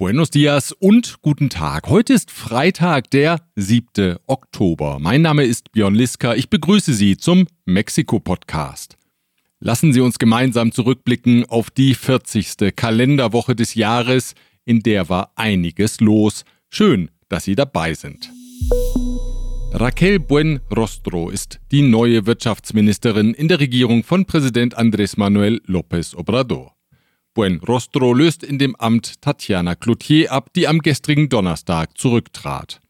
Buenos dias und guten Tag. Heute ist Freitag, der 7. Oktober. Mein Name ist Björn Liska. Ich begrüße Sie zum Mexiko-Podcast. Lassen Sie uns gemeinsam zurückblicken auf die 40. Kalenderwoche des Jahres, in der war einiges los. Schön, dass Sie dabei sind. Raquel Buenrostro ist die neue Wirtschaftsministerin in der Regierung von Präsident Andrés Manuel López Obrador. Buenrostro löst in dem Amt Tatjana Cloutier ab, die am gestrigen Donnerstag zurücktrat.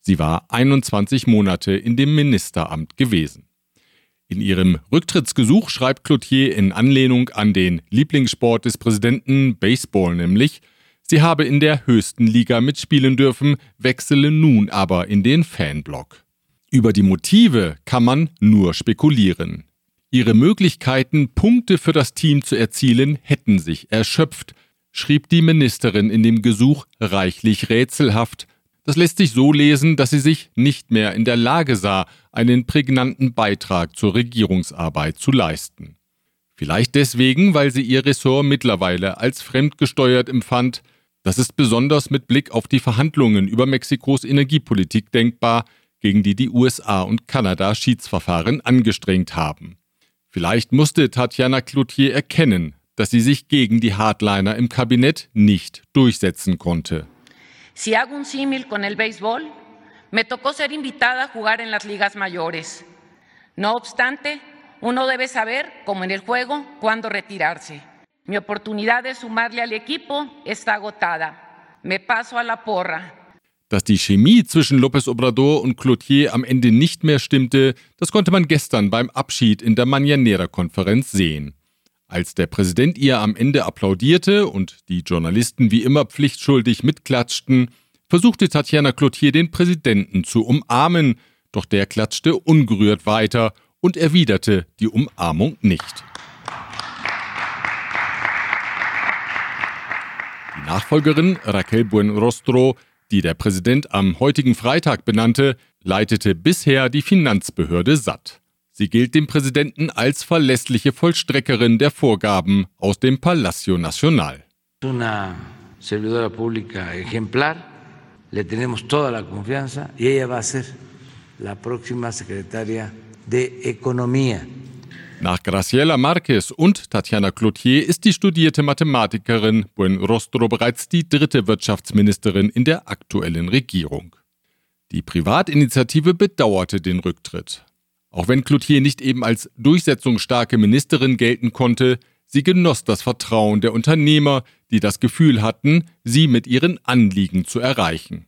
Sie war 21 Monate in dem Ministeramt gewesen. In ihrem Rücktrittsgesuch schreibt Cloutier in Anlehnung an den Lieblingssport des Präsidenten Baseball nämlich, sie habe in der höchsten Liga mitspielen dürfen, wechsele nun aber in den Fanblock. Über die Motive kann man nur spekulieren. Ihre Möglichkeiten, Punkte für das Team zu erzielen, hätten sich erschöpft, schrieb die Ministerin in dem Gesuch reichlich rätselhaft. Das lässt sich so lesen, dass sie sich nicht mehr in der Lage sah, einen prägnanten Beitrag zur Regierungsarbeit zu leisten. Vielleicht deswegen, weil sie ihr Ressort mittlerweile als fremdgesteuert empfand. Das ist besonders mit Blick auf die Verhandlungen über Mexikos Energiepolitik denkbar, gegen die die USA und Kanada Schiedsverfahren angestrengt haben. Vielleicht musste Tatjana Cloutier erkennen, dass sie sich gegen die Hardliner im Kabinett nicht durchsetzen konnte. Si hago un símil con el béisbol, me tocó ser invitada a jugar en las ligas mayores. No obstante, uno debe saber, como en el juego, cuándo retirarse. Mi oportunidad de sumarle al equipo está agotada. Me paso a la porra. Dass die Chemie zwischen López Obrador und Cloutier am Ende nicht mehr stimmte, das konnte man gestern beim Abschied in der Mañanera-Konferenz sehen. Als der Präsident ihr am Ende applaudierte und die Journalisten wie immer pflichtschuldig mitklatschten, versuchte Tatjana Cloutier den Präsidenten zu umarmen, doch der klatschte ungerührt weiter und erwiderte die Umarmung nicht. Die Nachfolgerin Raquel Buenrostro die der Präsident am heutigen Freitag benannte, leitete bisher die Finanzbehörde satt. Sie gilt dem Präsidenten als verlässliche Vollstreckerin der Vorgaben aus dem Palacio Nacional. Una servidora pública ejemplar, le tenemos toda la confianza y ella va a ser la próxima secretaria de Economía. Nach Graciela Marquez und Tatjana Cloutier ist die studierte Mathematikerin Buenrostro bereits die dritte Wirtschaftsministerin in der aktuellen Regierung. Die Privatinitiative bedauerte den Rücktritt. Auch wenn Cloutier nicht eben als durchsetzungsstarke Ministerin gelten konnte, sie genoss das Vertrauen der Unternehmer, die das Gefühl hatten, sie mit ihren Anliegen zu erreichen.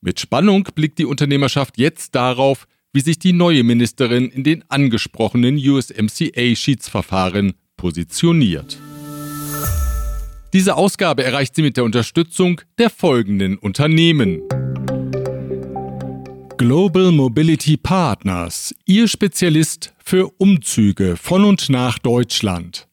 Mit Spannung blickt die Unternehmerschaft jetzt darauf, wie sich die neue Ministerin in den angesprochenen USMCA-Schiedsverfahren positioniert. Diese Ausgabe erreicht sie mit der Unterstützung der folgenden Unternehmen. Global Mobility Partners, Ihr Spezialist für Umzüge von und nach Deutschland.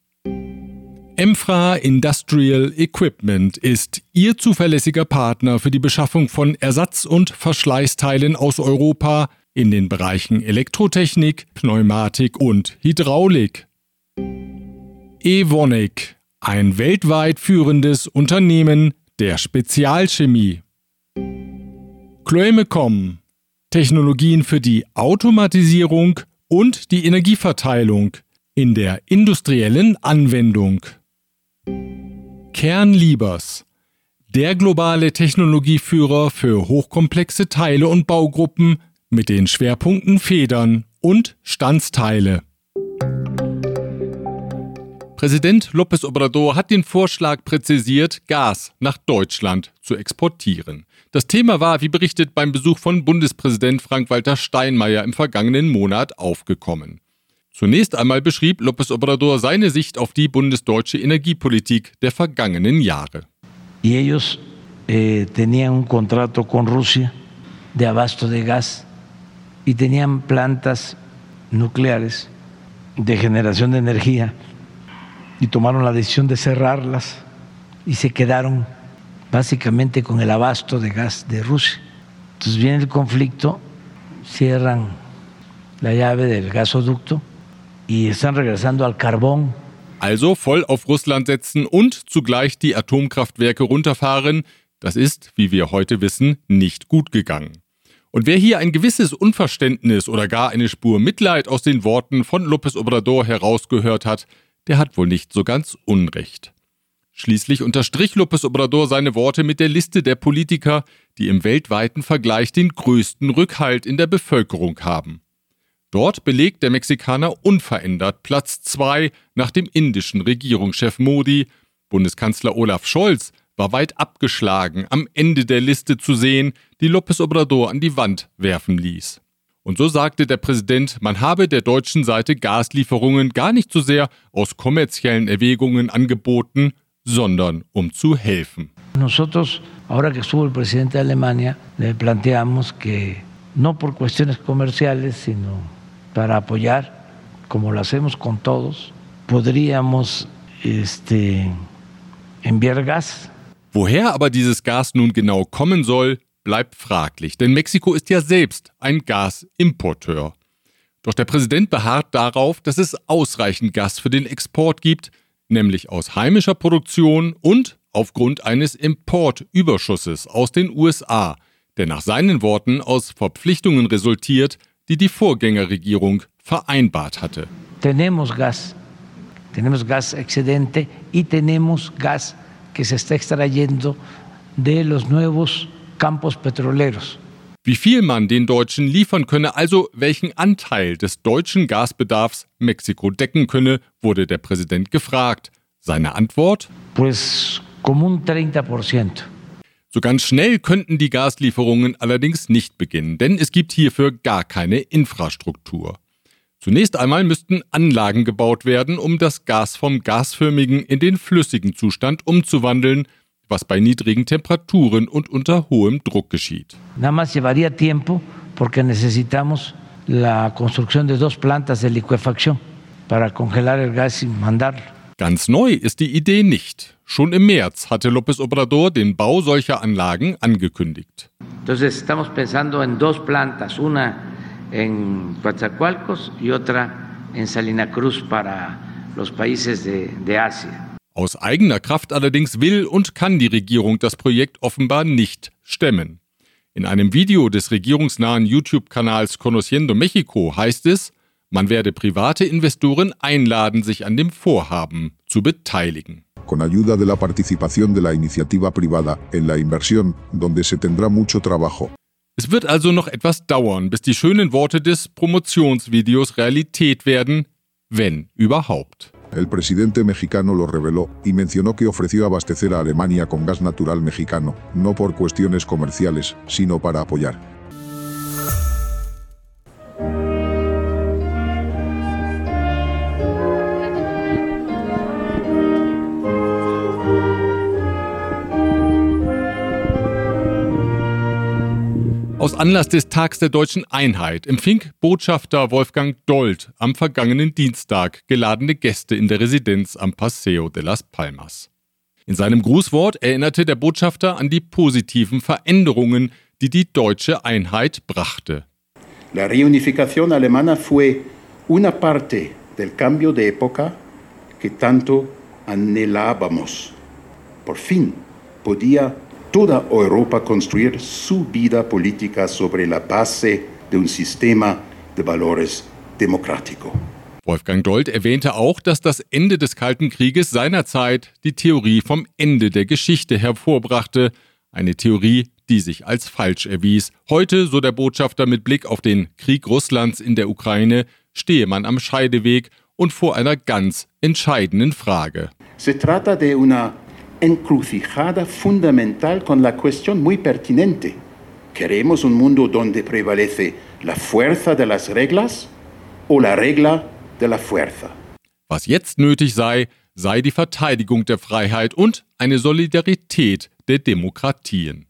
Emfra Industrial Equipment ist Ihr zuverlässiger Partner für die Beschaffung von Ersatz- und Verschleißteilen aus Europa in den Bereichen Elektrotechnik, Pneumatik und Hydraulik. Evonik, ein weltweit führendes Unternehmen der Spezialchemie. Chloemecom, Technologien für die Automatisierung und die Energieverteilung in der industriellen Anwendung. Kernliebers, der globale Technologieführer für hochkomplexe Teile und Baugruppen mit den Schwerpunkten Federn und Standsteile. Präsident López Obrador hat den Vorschlag präzisiert, Gas nach Deutschland zu exportieren. Das Thema war, wie berichtet, beim Besuch von Bundespräsident Frank-Walter Steinmeier im vergangenen Monat aufgekommen. Zunächst einmal beschrieb López Obrador seine Sicht auf die bundesdeutsche Energiepolitik der vergangenen Jahre. Y ellos eh, tenían un contrato con Rusia de abasto de gas y tenían plantas nucleares de generación de energía y tomaron la decisión de cerrarlas y se quedaron básicamente con el abasto de gas de Rusia. Entonces viene el conflicto, cierran la llave del gasoducto y están regresando al carbón Also voll auf Russland setzen und zugleich die Atomkraftwerke runterfahren, das ist, wie wir heute wissen, nicht gut gegangen. Und wer hier ein gewisses Unverständnis oder gar eine Spur Mitleid aus den Worten von López Obrador herausgehört hat, der hat wohl nicht so ganz Unrecht. Schließlich unterstrich López Obrador seine Worte mit der Liste der Politiker, die im weltweiten Vergleich den größten Rückhalt in der Bevölkerung haben. Dort belegt der Mexikaner unverändert Platz zwei nach dem indischen Regierungschef Modi. Bundeskanzler Olaf Scholz war weit abgeschlagen am Ende der Liste zu sehen, die López Obrador an die Wand werfen ließ. Und so sagte der Präsident, man habe der deutschen Seite Gaslieferungen gar nicht so sehr aus kommerziellen Erwägungen angeboten, sondern um zu helfen. Nosotros, ahora que estuvo el presidente de Alemania, le planteamos que no por cuestiones comerciales, sino para apoyar, como lo hacemos con todos, podríamos este, enviar gas Woher aber dieses Gas nun genau kommen soll, bleibt fraglich, denn Mexiko ist ja selbst ein Gasimporteur. Doch der Präsident beharrt darauf, dass es ausreichend Gas für den Export gibt, nämlich aus heimischer Produktion und aufgrund eines Importüberschusses aus den USA, der nach seinen Worten aus Verpflichtungen resultiert, die die Vorgängerregierung vereinbart hatte. Tenemos gas, tenemos gas excedente y tenemos gas que se está extrayendo de los nuevos campos petroleros. Wie viel man den Deutschen liefern könne, also welchen Anteil des deutschen Gasbedarfs Mexiko decken könne, wurde der Präsident gefragt. Seine Antwort? Pues como un 30 So ganz schnell könnten die Gaslieferungen allerdings nicht beginnen, denn es gibt hierfür gar keine Infrastruktur. Zunächst einmal müssten Anlagen gebaut werden, um das Gas vom gasförmigen in den flüssigen Zustand umzuwandeln, was bei niedrigen Temperaturen und unter hohem Druck geschieht. Nada más llevaría tiempo porque necesitamos la construcción de dos plantas de liquefacción para congelar el gas y mandarlo. Ganz neu ist die Idee nicht. Schon im März hatte López Obrador den Bau solcher Anlagen angekündigt. Entonces estamos pensando en dos plantas, una en Coatzacoalcos y otra en Salina Cruz para los países de, de Asia. Aus eigener Kraft allerdings will und kann die Regierung das Projekt offenbar nicht stemmen. In einem Video des regierungsnahen YouTube-Kanals Conociendo Mexico heißt es, man werde private Investoren einladen, sich an dem Vorhaben zu beteiligen. Con ayuda de la participación de la iniciativa privada en la inversión, donde se tendrá mucho trabajo. Es wird also noch etwas dauern, bis die schönen Worte des Promotionsvideos Realität werden, wenn überhaupt. El presidente mexicano lo reveló y mencionó que ofreció abastecer a Alemania con gas natural mexicano, no por cuestiones comerciales, sino para apoyar. Aus Anlass des Tags der deutschen Einheit empfing Botschafter Wolfgang Dold am vergangenen Dienstag geladene Gäste in der Residenz am Paseo de las Palmas. In seinem Grußwort erinnerte der Botschafter an die positiven Veränderungen, die die deutsche Einheit brachte. La reunificación alemana fue una parte del cambio de época que tanto anhelábamos. Por fin podía toda Europa construir su vida política sobre la base de un sistema de valores democrático. Wolfgang Dold erwähnte auch, dass das Ende des Kalten Krieges seinerzeit die Theorie vom Ende der Geschichte hervorbrachte, eine Theorie, die sich als falsch erwies. Heute, so der Botschafter mit Blick auf den Krieg Russlands in der Ukraine, stehe man am Scheideweg und vor einer ganz entscheidenden Frage. Se trata de una encrucijada fundamental con la cuestión muy pertinente. ¿Queremos un mundo donde prevalece la fuerza de las reglas o la regla de la fuerza? Was jetzt nötig sei, sei die Verteidigung der Freiheit und eine Solidarität der Demokratien.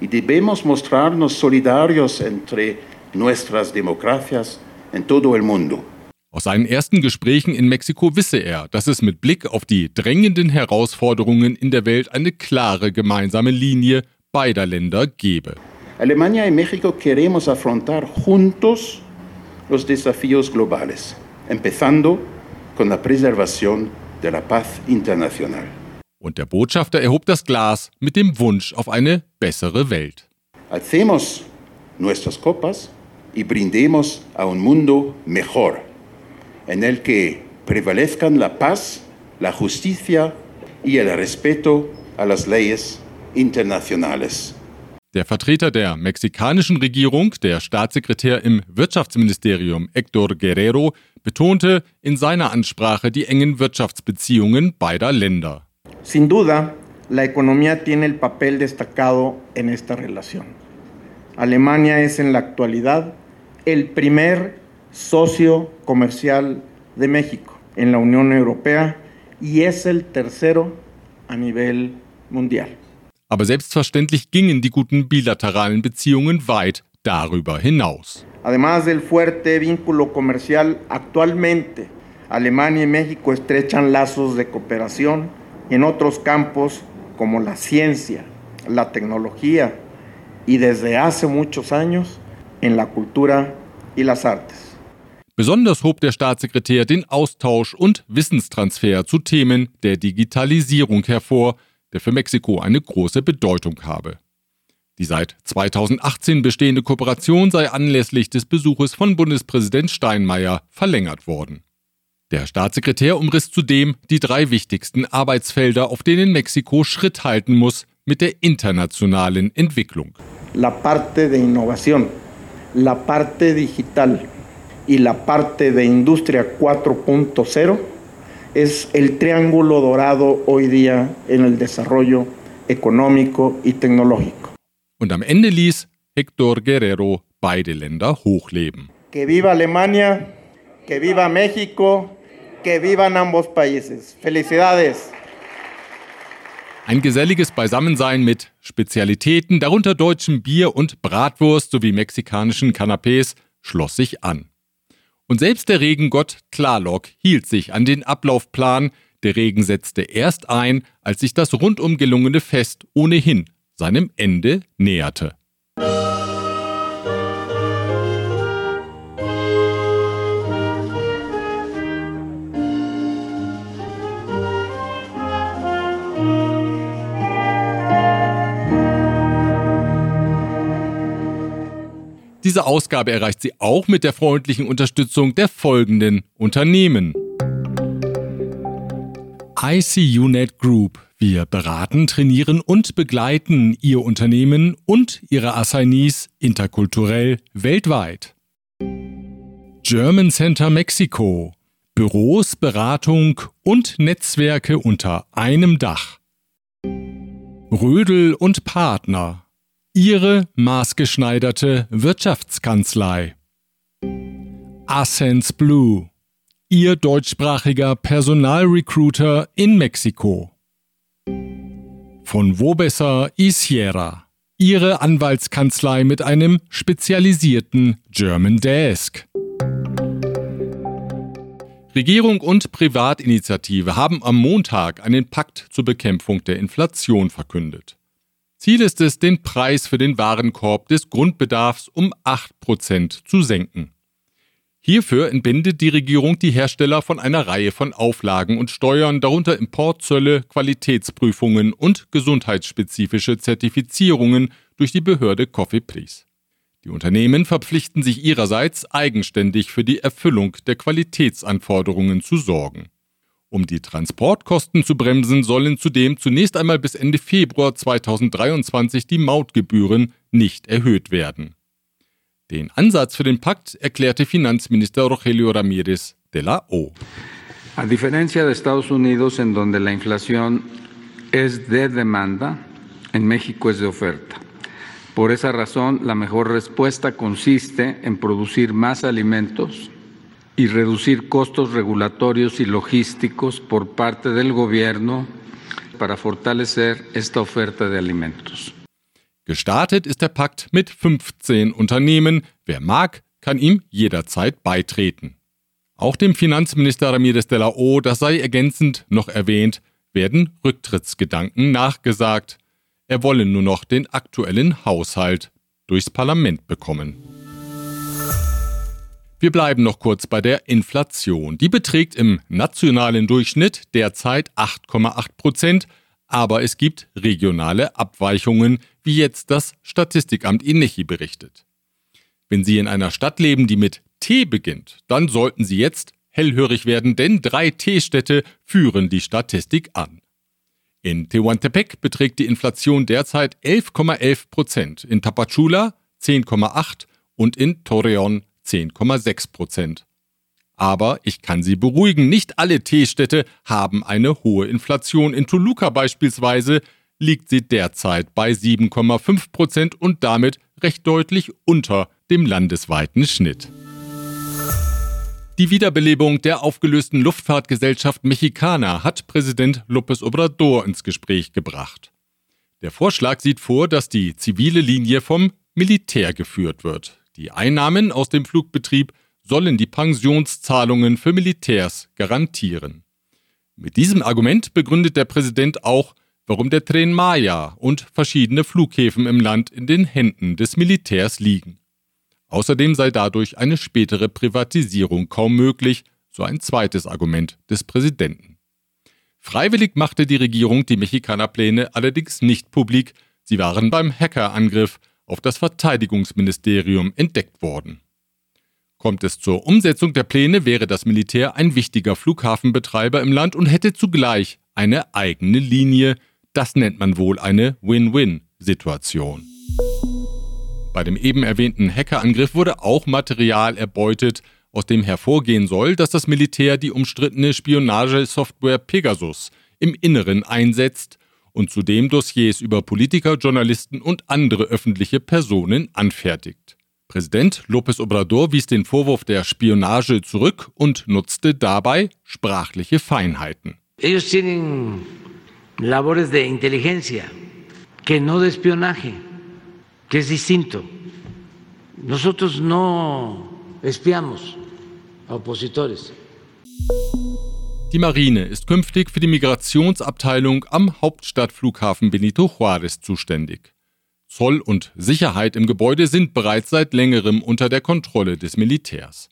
Y debemos mostrarnos solidarios entre nuestras democracias en todo el mundo. Aus seinen ersten Gesprächen in Mexiko wisse er, dass es mit Blick auf die drängenden Herausforderungen in der Welt eine klare gemeinsame Linie beider Länder gebe. Alemania y México queremos afrontar juntos los desafíos globales, empezando con la preservación de la paz internacional. Und der Botschafter erhob das Glas mit dem Wunsch auf eine bessere Welt. Alcemos nuestras copas y brindemos a un mundo mejor, en el que prevalezcan la paz, la justicia y el respeto a las leyes internacionales. Der Vertreter der mexikanischen Regierung, der Staatssekretär im Wirtschaftsministerium Héctor Guerrero, betonte in seiner Ansprache die engen Wirtschaftsbeziehungen beider Länder. Sin duda, la economía tiene el papel destacado en esta relación. Alemania es en la actualidad el primer socio comercial de México en la Unión Europea y es el tercero a nivel mundial. Aber selbstverständlich gingen die guten bilateralen Beziehungen weit darüber hinaus. Además del fuerte vínculo comercial, actualmente Alemania y México estrechan lazos de cooperación en otros campos como la ciencia, la tecnología y desde hace muchos años en la cultura y las artes. Besonders hob der Staatssekretär den Austausch und Wissenstransfer zu Themen der Digitalisierung hervor, der für Mexiko eine große Bedeutung habe. Die seit 2018 bestehende Kooperation sei anlässlich des Besuches von Bundespräsident Steinmeier verlängert worden. Der Staatssekretär umriss zudem die drei wichtigsten Arbeitsfelder, auf denen Mexiko Schritt halten muss mit der internationalen Entwicklung. La parte de innovación, la parte digital y la parte de industria 4.0 es el triángulo dorado hoy día en el desarrollo económico y tecnológico. Und am Ende ließ Héctor Guerrero beide Länder hochleben. Que viva Alemania, que viva México, que vivan ambos países. Felicidades. Ein geselliges Beisammensein mit Spezialitäten, darunter deutschem Bier und Bratwurst sowie mexikanischen Canapés, schloss sich an. Und selbst der Regengott Tlaloc hielt sich an den Ablaufplan. Der Regen setzte erst ein, als sich das rundum gelungene Fest ohnehin seinem Ende näherte. Diese Ausgabe erreicht sie auch mit der freundlichen Unterstützung der folgenden Unternehmen. ICUNet Group. Wir beraten, trainieren und begleiten Ihr Unternehmen und Ihre Assignees interkulturell weltweit. German Center Mexico. Büros, Beratung und Netzwerke unter einem Dach. Rödel und Partner. Ihre maßgeschneiderte Wirtschaftskanzlei. Ascens Blue. Ihr deutschsprachiger Personalrecruiter in Mexiko. Von Wobesser y Sierra. Ihre Anwaltskanzlei mit einem spezialisierten German Desk. Regierung und Privatinitiative haben am Montag einen Pakt zur Bekämpfung der Inflation verkündet. Ziel ist es, den Preis für den Warenkorb des Grundbedarfs um 8% zu senken. Hierfür entbindet die Regierung die Hersteller von einer Reihe von Auflagen und Steuern, darunter Importzölle, Qualitätsprüfungen und gesundheitsspezifische Zertifizierungen durch die Behörde Cofepris. Die Unternehmen verpflichten sich ihrerseits eigenständig für die Erfüllung der Qualitätsanforderungen zu sorgen. Um die Transportkosten zu bremsen, sollen zudem zunächst einmal bis Ende Februar 2023 die Mautgebühren nicht erhöht werden. Den Ansatz für den Pakt erklärte Finanzminister Rogelio Ramírez de la O. A diferencia de Estados Unidos, en donde la inflación es de demanda, en México es de oferta. Por esa razón, la mejor respuesta consiste en producir más alimentos y reducir costos regulatorios y logísticos por parte del gobierno para fortalecer esta oferta de alimentos. Gestartet ist der Pakt mit 15 Unternehmen. Wer mag, kann ihm jederzeit beitreten. Auch dem Finanzminister Ramirez de la O, das sei ergänzend noch erwähnt, werden Rücktrittsgedanken nachgesagt. Er wolle nur noch den aktuellen Haushalt durchs Parlament bekommen. Wir bleiben noch kurz bei der Inflation. Die beträgt im nationalen Durchschnitt derzeit 8,8 Prozent, aber es gibt regionale Abweichungen, wie jetzt das Statistikamt INECHI berichtet. Wenn Sie in einer Stadt leben, die mit T beginnt, dann sollten Sie jetzt hellhörig werden, denn drei T-Städte führen die Statistik an. In Tehuantepec beträgt die Inflation derzeit 11,11 Prozent, in Tapachula 10,8 und in Torreon 10,6 Prozent. Aber ich kann Sie beruhigen, nicht alle Teestädte haben eine hohe Inflation. In Toluca beispielsweise liegt sie derzeit bei 7,5 Prozent und damit recht deutlich unter dem landesweiten Schnitt. Die Wiederbelebung der aufgelösten Luftfahrtgesellschaft Mexicana hat Präsident López Obrador ins Gespräch gebracht. Der Vorschlag sieht vor, dass die zivile Linie vom Militär geführt wird. Die Einnahmen aus dem Flugbetrieb sollen die Pensionszahlungen für Militärs garantieren. Mit diesem Argument begründet der Präsident auch, warum der Tren Maya und verschiedene Flughäfen im Land in den Händen des Militärs liegen. Außerdem sei dadurch eine spätere Privatisierung kaum möglich, so ein zweites Argument des Präsidenten. Freiwillig machte die Regierung die Mexikanerpläne allerdings nicht publik, sie waren beim Hackerangriff auf das Verteidigungsministerium entdeckt worden. Kommt es zur Umsetzung der Pläne, wäre das Militär ein wichtiger Flughafenbetreiber im Land und hätte zugleich eine eigene Linie. Das nennt man wohl eine Win-Win-Situation. Bei dem eben erwähnten Hackerangriff wurde auch Material erbeutet, aus dem hervorgehen soll, dass das Militär die umstrittene Spionagesoftware Pegasus im Inneren einsetzt und zudem Dossiers über Politiker, Journalisten und andere öffentliche Personen anfertigt. Präsident López Obrador wies den Vorwurf der Spionage zurück und nutzte dabei sprachliche Feinheiten. Ellos tienen labores de inteligencia, que no de espionaje, que es distinto. Nosotros no espiamos a opositores. Die Marine ist künftig für die Migrationsabteilung am Hauptstadtflughafen Benito Juárez zuständig. Zoll und Sicherheit im Gebäude sind bereits seit längerem unter der Kontrolle des Militärs.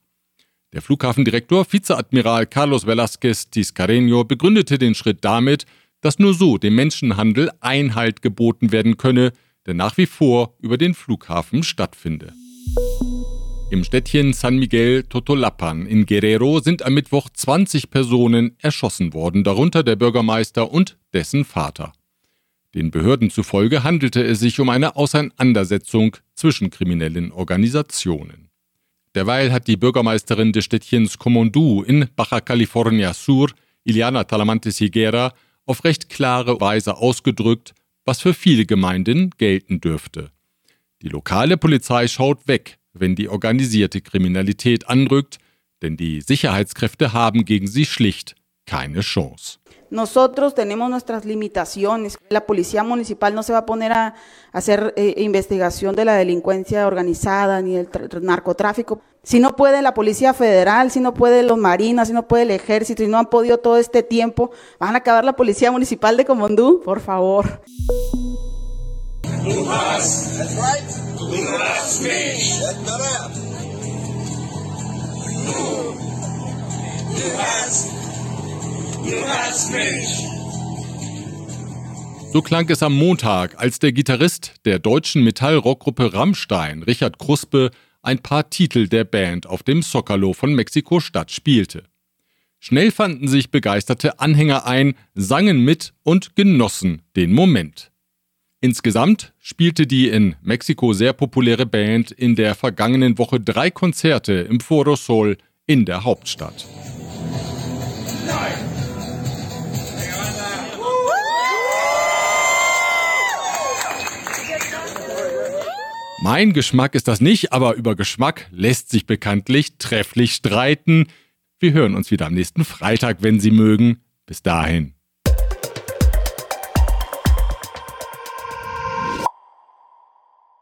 Der Flughafendirektor Vizeadmiral Carlos Velázquez Tiscareño begründete den Schritt damit, dass nur so dem Menschenhandel Einhalt geboten werden könne, der nach wie vor über den Flughafen stattfinde. Im Städtchen San Miguel Totolapan in Guerrero sind am Mittwoch 20 Personen erschossen worden, darunter der Bürgermeister und dessen Vater. Den Behörden zufolge handelte es sich um eine Auseinandersetzung zwischen kriminellen Organisationen. Derweil hat die Bürgermeisterin des Städtchens Comondú in Baja California Sur, Iliana Talamantes Higuera, auf recht klare Weise ausgedrückt, was für viele Gemeinden gelten dürfte. Die lokale Polizei schaut weg, wenn die organisierte Kriminalität anrückt, denn die Sicherheitskräfte haben gegen sie schlicht keine Chance. Nosotros tenemos nuestras limitaciones. La policía municipal no se va a poner a hacer eh, investigación de la delincuencia organizada ni del narcotráfico. Si no puede la Policía Federal, si no puede los marinas, si no puede el ejército, si no han podido todo este tiempo, van a acabar la Policía Municipal de Comondú, por favor. So klang es am Montag, als der Gitarrist der deutschen Metallrockgruppe Rammstein, Richard Kruspe, ein paar Titel der Band auf dem Zocalo von Mexiko-Stadt spielte. Schnell fanden sich begeisterte Anhänger ein, sangen mit und genossen den Moment. Insgesamt spielte die in Mexiko sehr populäre Band in der vergangenen Woche drei Konzerte im Foro Sol in der Hauptstadt. Mein Geschmack ist das nicht, aber über Geschmack lässt sich bekanntlich trefflich streiten. Wir hören uns wieder am nächsten Freitag, wenn Sie mögen. Bis dahin.